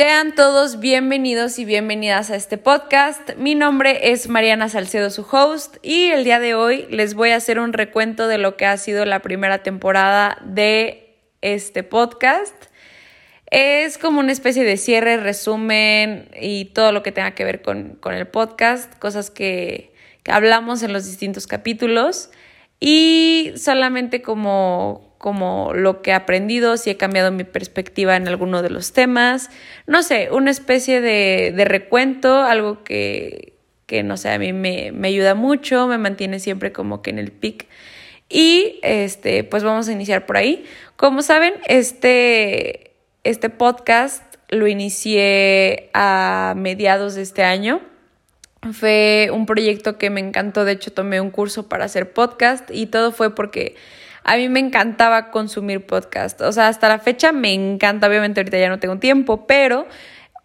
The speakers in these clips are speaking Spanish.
Sean todos bienvenidos y bienvenidas a este podcast. Mi nombre es Mariana Salcedo, su host, y el día de hoy les voy a hacer un recuento de lo que ha sido la primera temporada de este podcast. Es como una especie de cierre, resumen y todo lo que tenga que ver con, el podcast, cosas que, que hablamos en los distintos capítulos y solamente como como lo que he aprendido, si he cambiado mi perspectiva en alguno de los temas, no sé, una especie de, de recuento, algo que, que, no sé, a mí me, me, ayuda mucho, me mantiene siempre como que en el pic. Y este, pues vamos a iniciar por ahí. Como saben, este, este podcast lo inicié a mediados de este año. Fue un proyecto que me encantó, de hecho tomé un curso para hacer podcast y todo fue porque a mí me encantaba consumir podcast. O sea, hasta la fecha me encanta. Obviamente ahorita ya no tengo tiempo, pero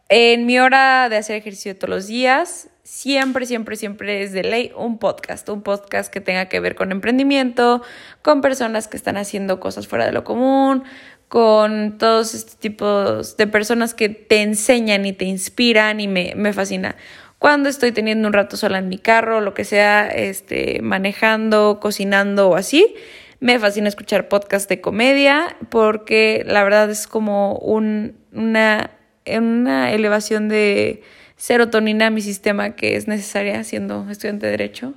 en mi hora de hacer ejercicio todos los días, siempre, siempre, siempre es de ley un podcast. Un podcast que tenga que ver con emprendimiento, con personas que están haciendo cosas fuera de lo común, con todos estos tipos de personas que te enseñan y te inspiran y me, me fascina cuando estoy teniendo un rato sola en mi carro, lo que sea, este, manejando, cocinando o así, me fascina escuchar podcasts de comedia porque la verdad es como un, una, una elevación de serotonina a mi sistema que es necesaria siendo estudiante de Derecho.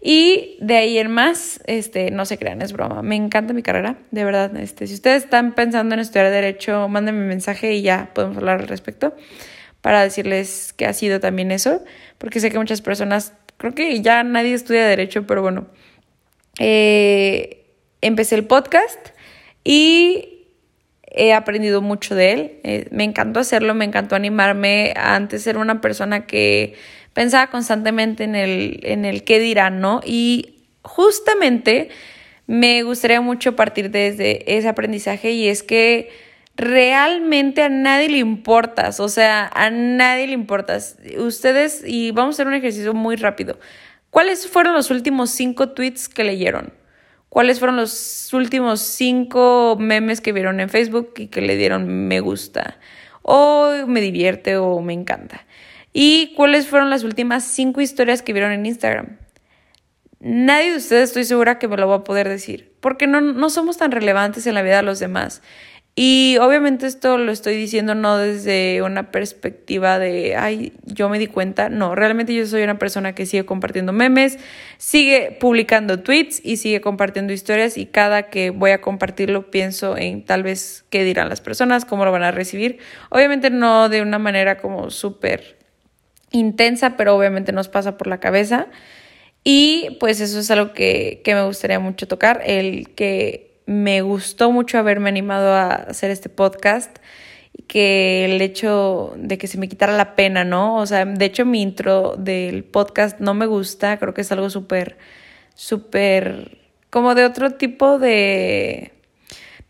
Y de ahí en más, este, no se crean, es broma. Me encanta mi carrera, de verdad. Este, si ustedes están pensando en estudiar Derecho, mándenme un mensaje y ya podemos hablar al respecto para decirles que ha sido también eso, porque sé que muchas personas, creo que ya nadie estudia Derecho, pero bueno, eh, empecé el podcast y he aprendido mucho de él. Eh, me encantó hacerlo, me encantó animarme. Antes era una persona que pensaba constantemente en el, en el qué dirán, ¿no? Y justamente me gustaría mucho partir desde ese aprendizaje y es que realmente a nadie le importas, o sea, a nadie le importas. Ustedes, y vamos a hacer un ejercicio muy rápido. ¿Cuáles fueron los últimos cinco tweets que leyeron? Cuáles fueron los últimos cinco memes que vieron en Facebook y que le dieron me gusta, o me divierte o me encanta. Y cuáles fueron las últimas cinco historias que vieron en Instagram. Nadie de ustedes estoy segura que me lo va a poder decir, porque no, no somos tan relevantes en la vida de los demás. Y obviamente esto lo estoy diciendo no desde una perspectiva de, ay, yo me di cuenta. No, realmente yo soy una persona que sigue compartiendo memes, sigue publicando tweets y sigue compartiendo historias y cada que voy a compartirlo pienso en tal vez qué dirán las personas, cómo lo van a recibir. Obviamente no de una manera como súper intensa, pero obviamente nos pasa por la cabeza. Y pues eso es algo que, que me gustaría mucho tocar, el que me gustó mucho haberme animado a hacer este podcast y que el hecho de que se me quitara la pena, ¿no? O sea, de hecho mi intro del podcast no me gusta, creo que es algo súper, súper, como de otro tipo de,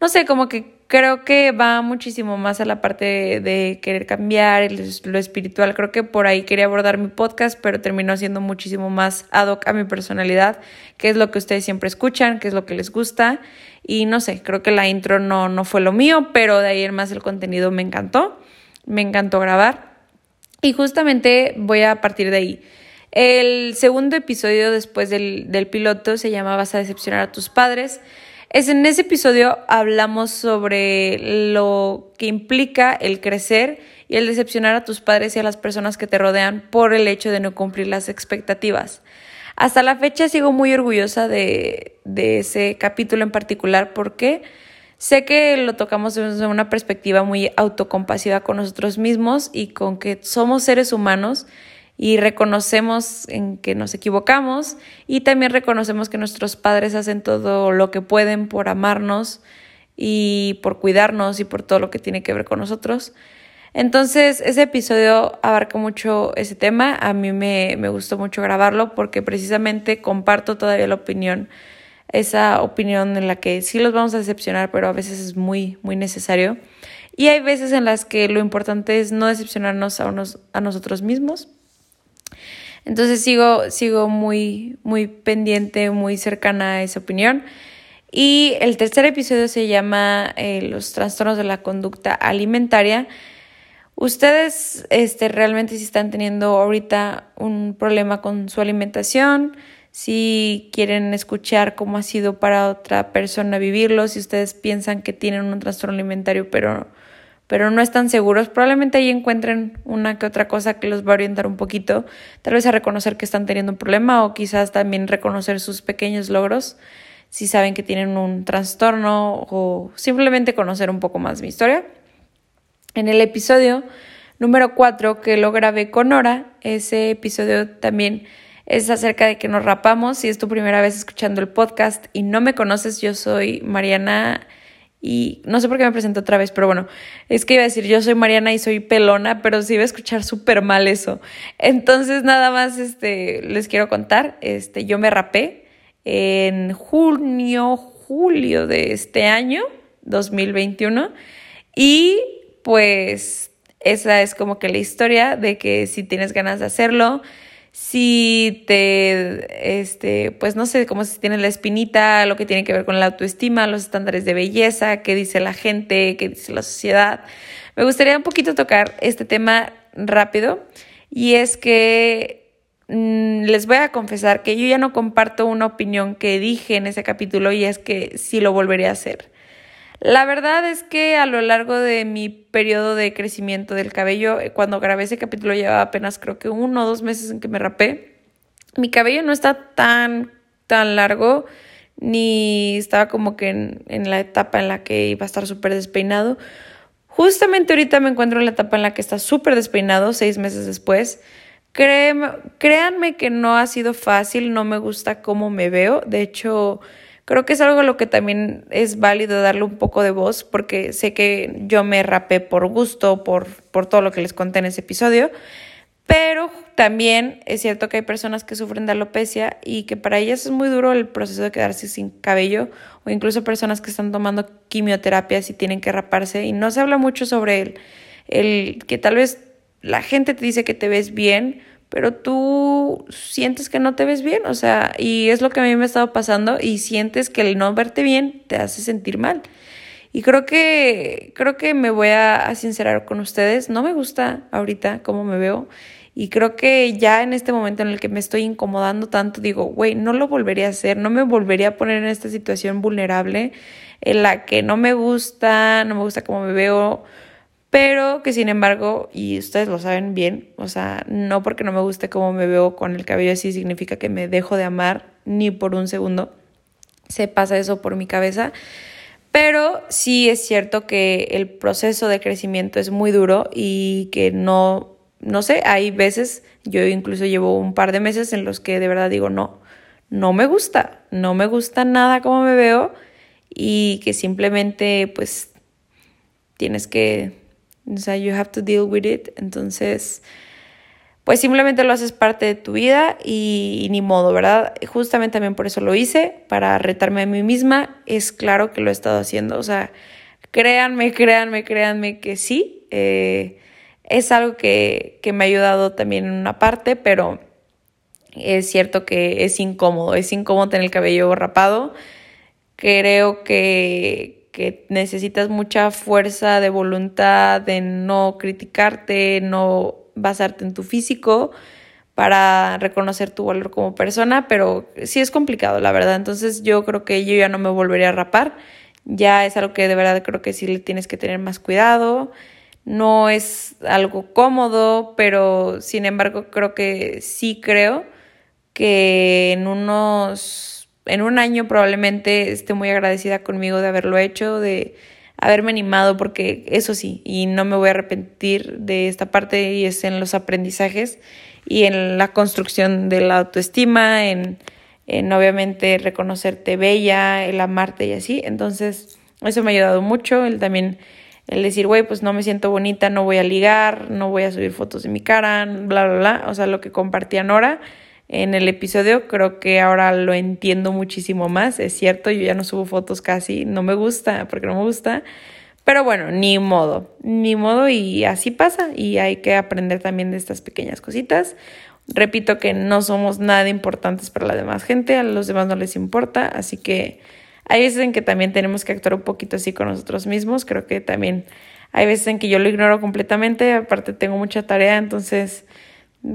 no sé, como que creo que va muchísimo más a la parte de querer cambiar, lo espiritual. Creo que por ahí quería abordar mi podcast, pero terminó siendo muchísimo más ad hoc a mi personalidad, que es lo que ustedes siempre escuchan, que es lo que les gusta. Y no sé, creo que la intro no, no fue lo mío, pero de ahí en más el contenido me encantó. Me encantó grabar. Y justamente voy a partir de ahí. El segundo episodio después del, del piloto se llama Vas a decepcionar a tus padres. Es en ese episodio hablamos sobre lo que implica el crecer y el decepcionar a tus padres y a las personas que te rodean por el hecho de no cumplir las expectativas. Hasta la fecha sigo muy orgullosa de, de ese capítulo en particular porque sé que lo tocamos desde una perspectiva muy autocompasiva con nosotros mismos y con que somos seres humanos y reconocemos en que nos equivocamos y también reconocemos que nuestros padres hacen todo lo que pueden por amarnos y por cuidarnos y por todo lo que tiene que ver con nosotros. Entonces, ese episodio abarca mucho ese tema. A mí me, me gustó mucho grabarlo porque precisamente comparto todavía la opinión, esa opinión en la que sí los vamos a decepcionar, pero a veces es muy, muy necesario. Y hay veces en las que lo importante es no decepcionarnos a, unos, a nosotros mismos, entonces sigo, sigo muy, muy pendiente, muy cercana a esa opinión. Y el tercer episodio se llama eh, Los trastornos de la conducta alimentaria. Ustedes este, realmente si están teniendo ahorita un problema con su alimentación, si quieren escuchar cómo ha sido para otra persona vivirlo, si ustedes piensan que tienen un trastorno alimentario pero, pero no están seguros, probablemente ahí encuentren una que otra cosa que los va a orientar un poquito, tal vez a reconocer que están teniendo un problema o quizás también reconocer sus pequeños logros si saben que tienen un trastorno o simplemente conocer un poco más mi historia. En el episodio número 4 que lo grabé con Nora, ese episodio también es acerca de que nos rapamos. Si es tu primera vez escuchando el podcast y no me conoces, yo soy Mariana y no sé por qué me presento otra vez, pero bueno, es que iba a decir yo soy Mariana y soy pelona, pero sí iba a escuchar súper mal eso. Entonces nada más este, les quiero contar, este, yo me rapé en junio, julio de este año, 2021, y pues esa es como que la historia de que si tienes ganas de hacerlo, si te, este, pues no sé, como si tienes la espinita, lo que tiene que ver con la autoestima, los estándares de belleza, qué dice la gente, qué dice la sociedad. Me gustaría un poquito tocar este tema rápido y es que mm, les voy a confesar que yo ya no comparto una opinión que dije en ese capítulo y es que sí lo volvería a hacer. La verdad es que a lo largo de mi periodo de crecimiento del cabello, eh, cuando grabé ese capítulo llevaba apenas creo que uno o dos meses en que me rapé, mi cabello no está tan, tan largo, ni estaba como que en, en la etapa en la que iba a estar súper despeinado. Justamente ahorita me encuentro en la etapa en la que está súper despeinado, seis meses después. créanme que no ha sido fácil, no me gusta cómo me veo. De hecho, Creo que es algo a lo que también es válido darle un poco de voz porque sé que yo me rapé por gusto, por, por todo lo que les conté en ese episodio, pero también es cierto que hay personas que sufren de alopecia y que para ellas es muy duro el proceso de quedarse sin cabello o incluso personas que están tomando quimioterapias y tienen que raparse y no se habla mucho sobre el, el que tal vez la gente te dice que te ves bien, pero tú sientes que no te ves bien, o sea, y es lo que a mí me ha estado pasando y sientes que el no verte bien te hace sentir mal. Y creo que creo que me voy a, sincerar con ustedes, no me gusta ahorita cómo me veo y creo que ya en este momento en el que me estoy incomodando tanto digo, güey, no lo volvería a hacer, no me volvería a poner en esta situación vulnerable en la que no me gusta, no me gusta cómo me veo, pero que sin embargo, y ustedes lo saben bien, o sea, no porque no me guste cómo me veo con el cabello así significa que me dejo de amar ni por un segundo. Se pasa eso por mi cabeza. Pero sí es cierto que el proceso de crecimiento es muy duro y que no, no sé, hay veces, yo incluso llevo un par de meses en los que de verdad digo, no, no me gusta, no me gusta nada cómo me veo y que simplemente pues tienes que o sea, you have to deal with it. Entonces, pues simplemente lo haces parte de tu vida y, ni modo, ¿verdad? Justamente también por eso lo hice, para retarme a mí misma. Es claro que lo he estado haciendo. O sea, créanme, créanme, créanme que sí. Eh, es algo que, que me ha ayudado también en una parte, pero es cierto que es incómodo. Es incómodo tener el cabello rapado. Creo que, que necesitas mucha fuerza de voluntad, de no criticarte, no basarte en tu físico para reconocer tu valor como persona, pero sí es complicado, la verdad. Entonces yo creo que yo ya no me volvería a rapar. Ya es algo que de verdad creo que sí le tienes que tener más cuidado. No es algo cómodo, pero sin embargo creo que sí creo que en unos en un año probablemente esté muy agradecida conmigo de haberlo hecho, de haberme animado, porque eso sí, y no me voy a arrepentir de esta parte, y es en los aprendizajes y en la construcción de la autoestima, en, en obviamente reconocerte bella, el amarte y así. Entonces, eso me ha ayudado mucho, el también el decir, güey, pues no me siento bonita, no voy a ligar, no voy a subir fotos de mi cara, bla, bla, bla, o sea, lo que compartía Nora en el episodio, creo que ahora lo entiendo muchísimo más. Es cierto, yo ya no subo fotos casi, no me gusta, porque no me gusta. Pero bueno, ni modo, ni modo y así pasa y hay que aprender también de estas pequeñas cositas. Repito que no somos nada importantes para la demás gente, a los demás no les importa, así que hay veces en que también tenemos que actuar un poquito así con nosotros mismos. Creo que también Hay veces en que yo lo ignoro completamente, aparte tengo mucha tarea, entonces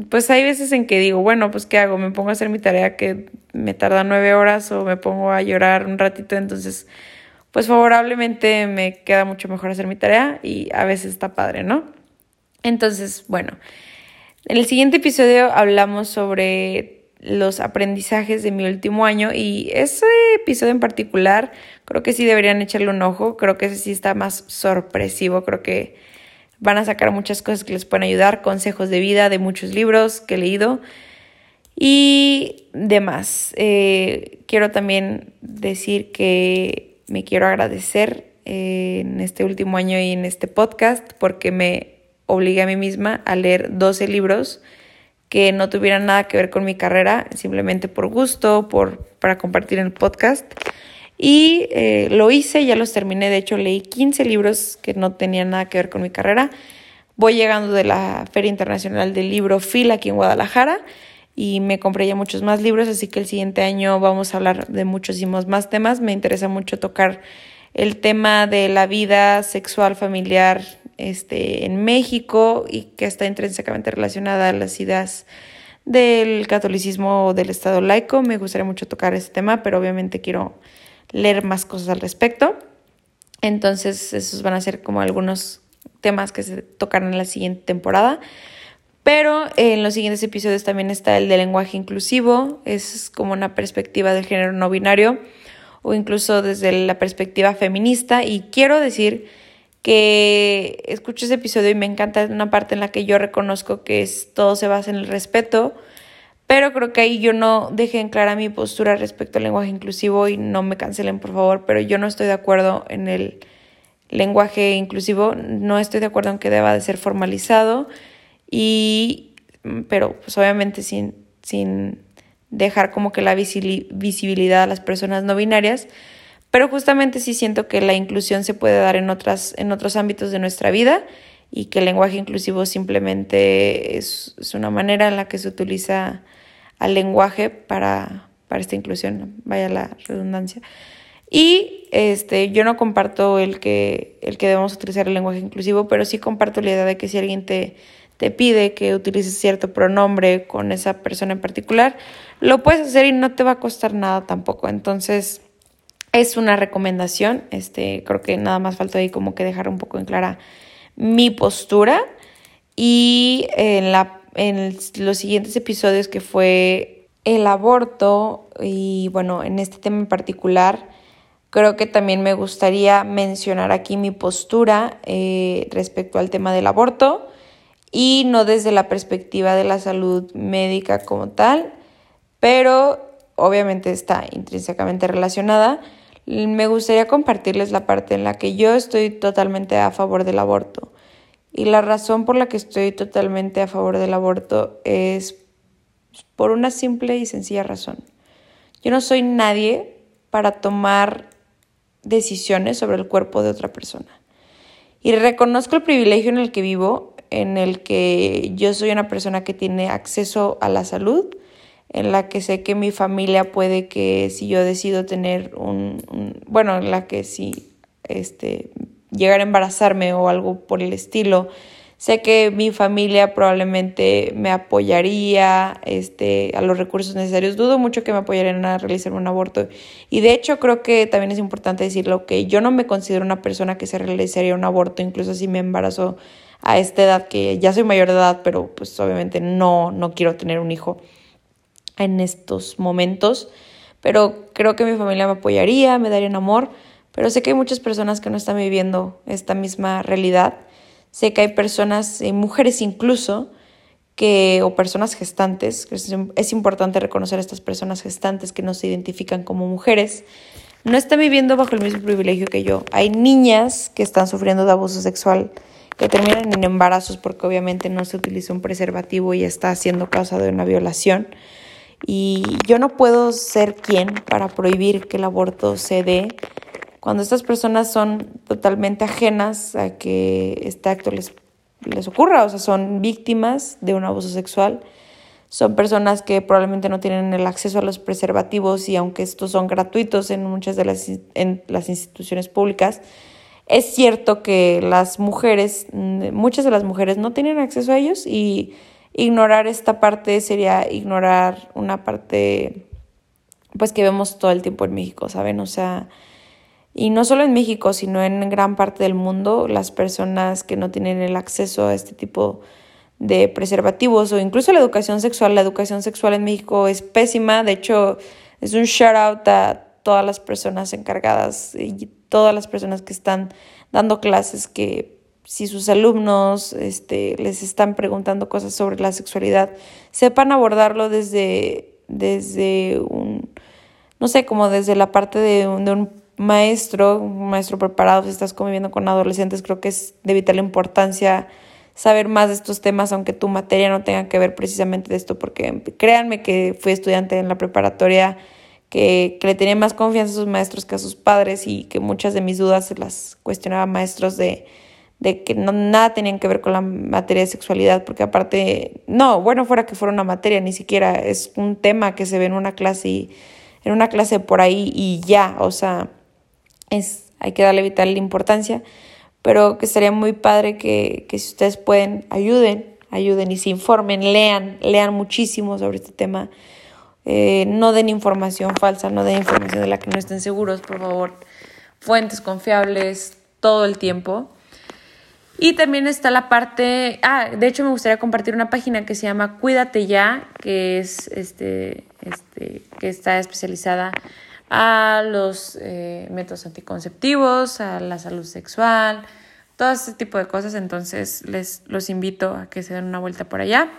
pues hay veces en que digo, bueno, pues ¿qué hago? Me pongo a hacer mi tarea que me tarda nueve horas o me pongo a llorar un ratito, entonces pues favorablemente me queda mucho mejor hacer mi tarea y a veces está padre, ¿no? Entonces, bueno, en el siguiente episodio hablamos sobre los aprendizajes de mi último año y ese episodio en particular creo que sí deberían echarle un ojo, creo que ese sí está más sorpresivo, creo que Van a sacar muchas cosas que les pueden ayudar, consejos de vida de muchos libros que he leído y demás. Eh, quiero también decir que me quiero agradecer en este último año y en este podcast porque me obligué a mí misma a leer 12 libros que no tuvieran nada que ver con mi carrera, simplemente por gusto, por, para compartir en el podcast. Y eh, lo hice, ya los terminé, de hecho leí 15 libros que no tenían nada que ver con mi carrera. Voy llegando de la Feria Internacional del Libro FIL aquí en Guadalajara y me compré ya muchos más libros, así que el siguiente año vamos a hablar de muchísimos más temas. Me interesa mucho tocar el tema de la vida sexual familiar este, en México y que está intrínsecamente relacionada a las ideas del catolicismo o del Estado laico. Me gustaría mucho tocar ese tema, pero obviamente quiero leer más cosas al respecto. Entonces, esos van a ser como algunos temas que se tocarán en la siguiente temporada. Pero en los siguientes episodios también está el de lenguaje inclusivo, es como una perspectiva del género no binario o incluso desde la perspectiva feminista. Y quiero decir que escucho ese episodio y me encanta una parte en la que yo reconozco que es, todo se basa en el respeto pero creo que ahí yo no dejé en clara mi postura respecto al lenguaje inclusivo y no me cancelen por favor, pero yo no estoy de acuerdo en el lenguaje inclusivo, no estoy de acuerdo en que deba de ser formalizado y pero pues obviamente sin, sin dejar como que la visibilidad a las personas no binarias, pero justamente sí siento que la inclusión se puede dar en, otras, en otros ámbitos de nuestra vida y que el lenguaje inclusivo simplemente es, es una manera en la que se utiliza al lenguaje para, para esta inclusión, vaya la redundancia. Y este, yo no comparto el que, el que debemos utilizar el lenguaje inclusivo, pero sí comparto la idea de que si alguien te, te pide que utilices cierto pronombre con esa persona en particular, lo puedes hacer y no te va a costar nada tampoco. Entonces, es una recomendación. Este, creo que nada más falta ahí como que dejar un poco en clara mi postura. Y en la en los siguientes episodios que fue el aborto y bueno, en este tema en particular, creo que también me gustaría mencionar aquí mi postura eh, respecto al tema del aborto y no desde la perspectiva de la salud médica como tal, pero obviamente está intrínsecamente relacionada. Me gustaría compartirles la parte en la que yo estoy totalmente a favor del aborto. Y la razón por la que estoy totalmente a favor del aborto es por una simple y sencilla razón. Yo no soy nadie para tomar decisiones sobre el cuerpo de otra persona. Y reconozco el privilegio en el que vivo, en el que yo soy una persona que tiene acceso a la salud, en la que sé que mi familia puede que si yo decido tener un, bueno, en la que si este llegar a embarazarme o algo por el estilo. Sé que mi familia probablemente me apoyaría este, a los recursos necesarios. Dudo mucho que me apoyaran a realizar un aborto. Y de hecho creo que también es importante decirlo que yo no me considero una persona que se realizaría un aborto, incluso si me embarazo a esta edad, que ya soy mayor de edad, pero pues obviamente no, no quiero tener un hijo en estos momentos. Pero creo que mi familia me apoyaría, me darían amor. Pero sé que hay muchas personas que no están viviendo esta misma realidad. Sé que hay personas, y mujeres incluso, que, o personas gestantes, es importante reconocer a estas personas gestantes que no se identifican como mujeres, no están viviendo bajo el mismo privilegio que yo. Hay niñas que están sufriendo de abuso sexual, que terminan en embarazos porque obviamente no se utiliza un preservativo y está siendo causa de una violación. Y yo no puedo ser quien para prohibir que el aborto se dé cuando estas personas son totalmente ajenas a que este acto les, les ocurra, o sea, son víctimas de un abuso sexual, son personas que probablemente no tienen el acceso a los preservativos y aunque estos son gratuitos en muchas de las, en las instituciones públicas, es cierto que las mujeres, muchas de las mujeres no tienen acceso a ellos y ignorar esta parte sería ignorar una parte pues que vemos todo el tiempo en México, ¿saben? O sea, y no solo en México, sino en gran parte del mundo, las personas que no tienen el acceso a este tipo de preservativos o incluso la educación sexual. La educación sexual en México es pésima, de hecho es un shout out a todas las personas encargadas y todas las personas que están dando clases que si sus alumnos este, les están preguntando cosas sobre la sexualidad, sepan abordarlo desde, desde un, no sé, como desde la parte de un, maestro, un maestro preparado, si estás conviviendo con adolescentes, creo que es de vital importancia saber más de estos temas, aunque tu materia no tenga que ver precisamente de esto, porque créanme que fui estudiante en la preparatoria que, le tenía más confianza a sus maestros que a sus padres y que muchas de mis dudas se las cuestionaba maestros de, de que no, nada tenían que ver con la materia de sexualidad, porque aparte, no, bueno, fuera que fuera una materia, ni siquiera es un tema que se ve en una clase y en una clase por ahí y ya, o sea, es, hay que darle vital importancia pero que sería muy padre que, que si ustedes pueden, ayuden, ayuden y se informen, lean, lean muchísimo sobre este tema. Eh, no den información falsa, no den información de la que no estén seguros, por favor. Fuentes confiables todo el tiempo. Y también está la parte, ah, de hecho me gustaría compartir una página que se llama Cuídate Ya, que es este, este, que está especializada a los eh, métodos anticonceptivos, a la salud sexual, todo ese tipo de cosas. Entonces les los invito a que se den una vuelta por allá.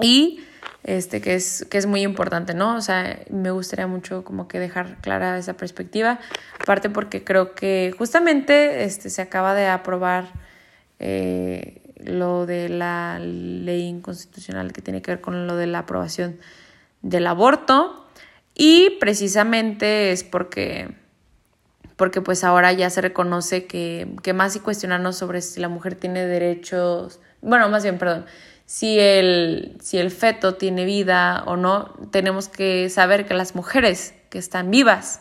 Y este que es, que es muy importante, ¿no? O sea, me gustaría mucho como que dejar clara esa perspectiva. Aparte porque creo que justamente este, se acaba de aprobar eh, lo de la ley inconstitucional que tiene que ver con lo de la aprobación del aborto. Y precisamente es porque, porque pues ahora ya se reconoce que, que más y cuestionarnos sobre si la mujer tiene derechos, bueno, más bien, perdón, si el, si el feto tiene vida o no, tenemos que saber que las mujeres que están vivas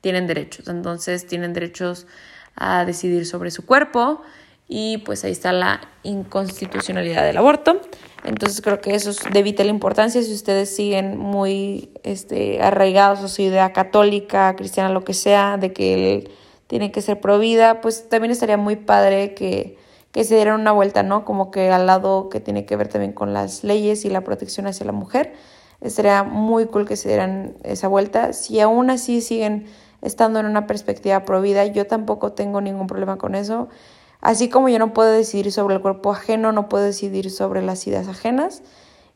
tienen derechos, entonces tienen derechos a decidir sobre su cuerpo y pues ahí está la inconstitucionalidad del aborto. Entonces creo que eso es de vital importancia si ustedes siguen muy este, arraigados a su idea católica, cristiana, lo que sea, de que él tiene que ser provida, pues también estaría muy padre que, que se dieran una vuelta, ¿no? Como que al lado que tiene que ver también con las leyes y la protección hacia la mujer. Estaría muy cool que se dieran esa vuelta. Si aún así siguen estando en una perspectiva provida, yo tampoco tengo ningún problema con eso. Así como yo no puedo decidir sobre el cuerpo ajeno, no puedo decidir sobre las ideas ajenas.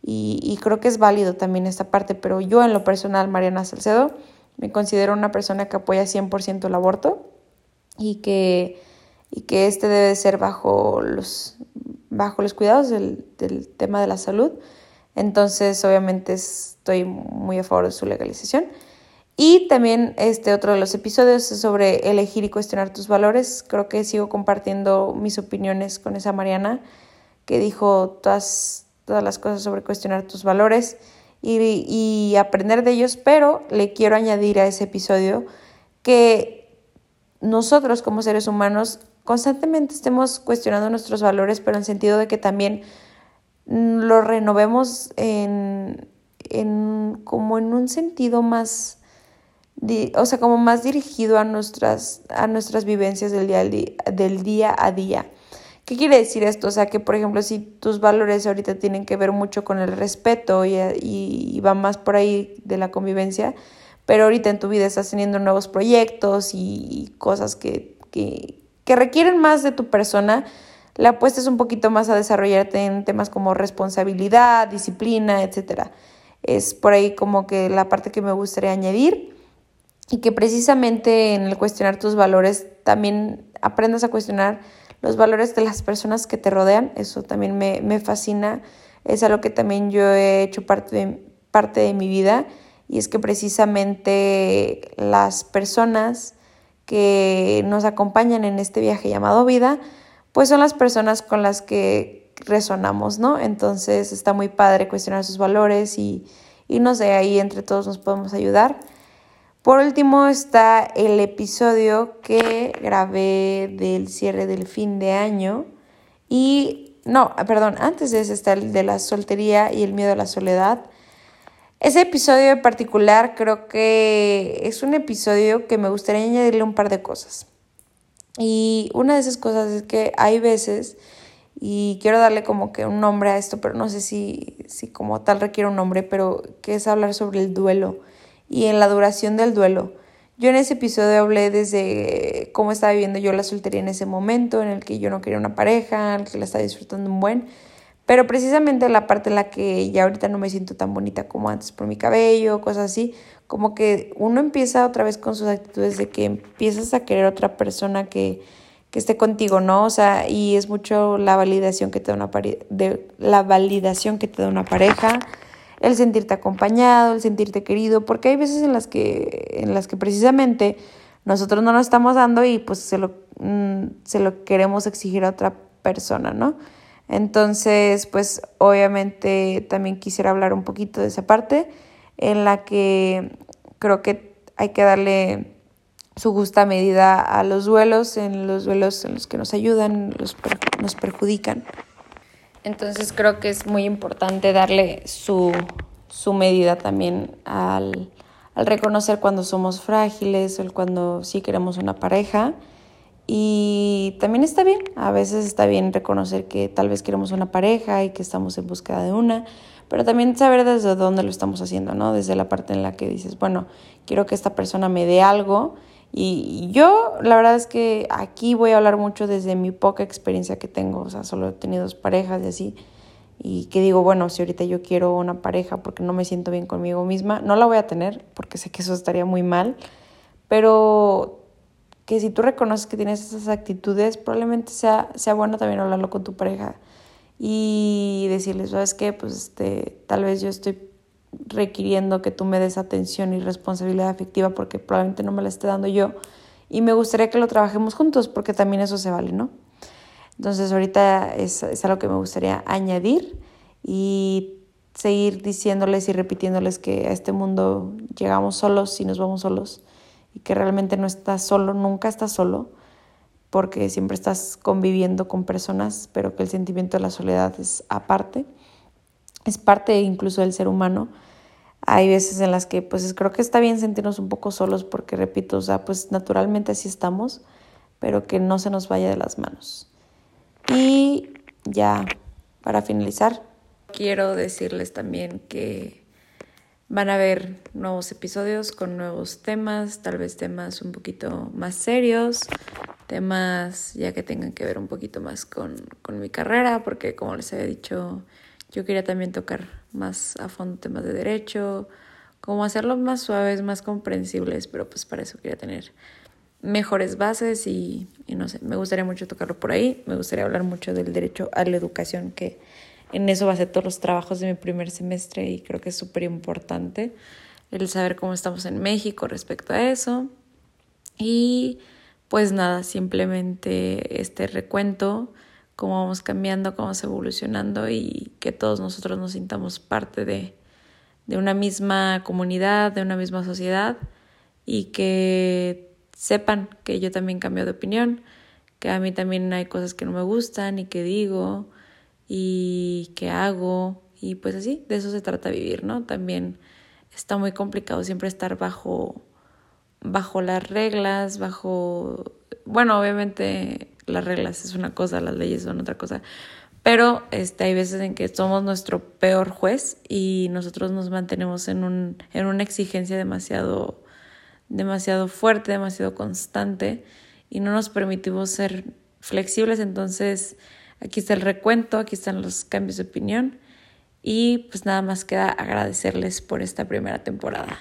Y, creo que es válido también esta parte, pero yo en lo personal, Mariana Salcedo, me considero una persona que apoya 100% el aborto y que, y que este debe ser bajo los, bajo los cuidados del, del tema de la salud. Entonces, obviamente, estoy muy a favor de su legalización. Y también este otro de los episodios es sobre elegir y cuestionar tus valores. Creo que sigo compartiendo mis opiniones con esa Mariana que dijo todas, todas las cosas sobre cuestionar tus valores y, y aprender de ellos, pero le quiero añadir a ese episodio que nosotros como seres humanos constantemente estemos cuestionando nuestros valores, pero en sentido de que también lo renovemos en, en como en un sentido más o sea, como más dirigido a nuestras, a nuestras vivencias del día, del día a día. ¿Qué quiere decir esto? O sea, que por ejemplo, si tus valores ahorita tienen que ver mucho con el respeto y, y, va más por ahí de la convivencia, pero ahorita en tu vida estás teniendo nuevos proyectos y, cosas que, que, que requieren más de tu persona, la apuesta es un poquito más a desarrollarte en temas como responsabilidad, disciplina, etc. Es por ahí como que la parte que me gustaría añadir y que precisamente en el cuestionar tus valores también aprendas a cuestionar los valores de las personas que te rodean. Eso también me, me fascina. Es algo que también yo he hecho parte de, parte de mi vida y es que precisamente las personas que nos acompañan en este viaje llamado vida, pues son las personas con las que resonamos, ¿no? Entonces está muy padre cuestionar sus valores y, y no sé, ahí entre todos nos podemos ayudar. Por último está el episodio que grabé del cierre del fin de año y no, perdón, antes de ese está el de la soltería y el miedo a la soledad. Ese episodio en particular creo que es un episodio que me gustaría añadirle un par de cosas. Y una de esas cosas es que hay veces, y quiero darle como que un nombre a esto, pero no sé si, si como tal requiere un nombre, pero que es hablar sobre el duelo y en la duración del duelo. Yo en ese episodio hablé desde cómo estaba viviendo yo la soltería en ese momento, en el que yo no quería una pareja, en el que la estaba disfrutando un buen, pero precisamente la parte en la que ya ahorita no me siento tan bonita como antes por mi cabello, cosas así, como que uno empieza otra vez con sus actitudes de que empiezas a querer otra persona que, que esté contigo, ¿no? O sea, y es mucho la validación que te da una de la validación que te da una pareja, el sentirte acompañado, el sentirte querido, porque hay veces en las que en las que precisamente nosotros no nos estamos dando y pues se lo mm, se lo queremos exigir a otra persona, ¿no? Entonces, pues obviamente también quisiera hablar un poquito de esa parte en la que creo que hay que darle su justa medida a los duelos, en los duelos en los que nos ayudan, los nos perjudican. Entonces creo que es muy importante darle su, su medida también al, al, reconocer cuando somos frágiles o cuando sí queremos una pareja. Y también está bien, a veces está bien reconocer que tal vez queremos una pareja y que estamos en búsqueda de una, pero también saber desde dónde lo estamos haciendo, ¿no? Desde la parte en la que dices, bueno, quiero que esta persona me dé algo. Y yo, la verdad es que aquí voy a hablar mucho desde mi poca experiencia que tengo, o sea, solo he tenido dos parejas y así. Y que digo, bueno, si ahorita yo quiero una pareja porque no me siento bien conmigo misma, no la voy a tener porque sé que eso estaría muy mal, pero que si tú reconoces que tienes esas actitudes, probablemente sea, sea bueno también hablarlo con tu pareja y decirles, ¿sabes qué? Pues este, tal vez yo estoy requiriendo que tú me des atención y responsabilidad afectiva porque probablemente no me la esté dando yo y me gustaría que lo trabajemos juntos porque también eso se vale, ¿no? Entonces ahorita es, es algo que me gustaría añadir y seguir diciéndoles y repitiéndoles que a este mundo llegamos solos y nos vamos solos y que realmente no estás solo, nunca estás solo porque siempre estás conviviendo con personas, pero que el sentimiento de la soledad es aparte, es parte incluso del ser humano. Hay veces en las que pues creo que está bien sentirnos un poco solos porque repito, o sea, pues naturalmente así estamos, pero que no se nos vaya de las manos. Y ya para finalizar, quiero decirles también que Van a haber nuevos episodios con nuevos temas, tal vez temas un poquito más serios, temas ya que tengan que ver un poquito más con, con mi carrera, porque como les había dicho, yo quería también tocar más a fondo temas de derecho, como hacerlos más suaves, más comprensibles, pero pues para eso quería tener mejores bases y, y no sé, me gustaría mucho tocarlo por ahí, me gustaría hablar mucho del derecho a la educación que en eso ser todos los trabajos de mi primer semestre y creo que es súper importante el saber cómo estamos en México respecto a eso. Y pues nada, simplemente este recuento, cómo vamos cambiando, cómo vamos evolucionando y que todos nosotros nos sintamos parte de, de una misma comunidad, de una misma sociedad y que sepan que yo también cambio de opinión, que a mí también hay cosas que no me gustan y que digo y qué hago y pues así, de eso se trata vivir, ¿no? También está muy complicado siempre estar bajo bajo las reglas, bajo bueno, obviamente las reglas es una cosa, las leyes son otra cosa, pero este hay veces en que somos nuestro peor juez y nosotros nos mantenemos en un en una exigencia demasiado demasiado fuerte, demasiado constante y no nos permitimos ser flexibles, entonces Aquí está el recuento, aquí están los cambios de opinión y pues nada más queda agradecerles por esta primera temporada.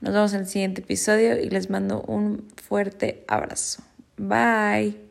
Nos vemos en el siguiente episodio y les mando un fuerte abrazo. Bye.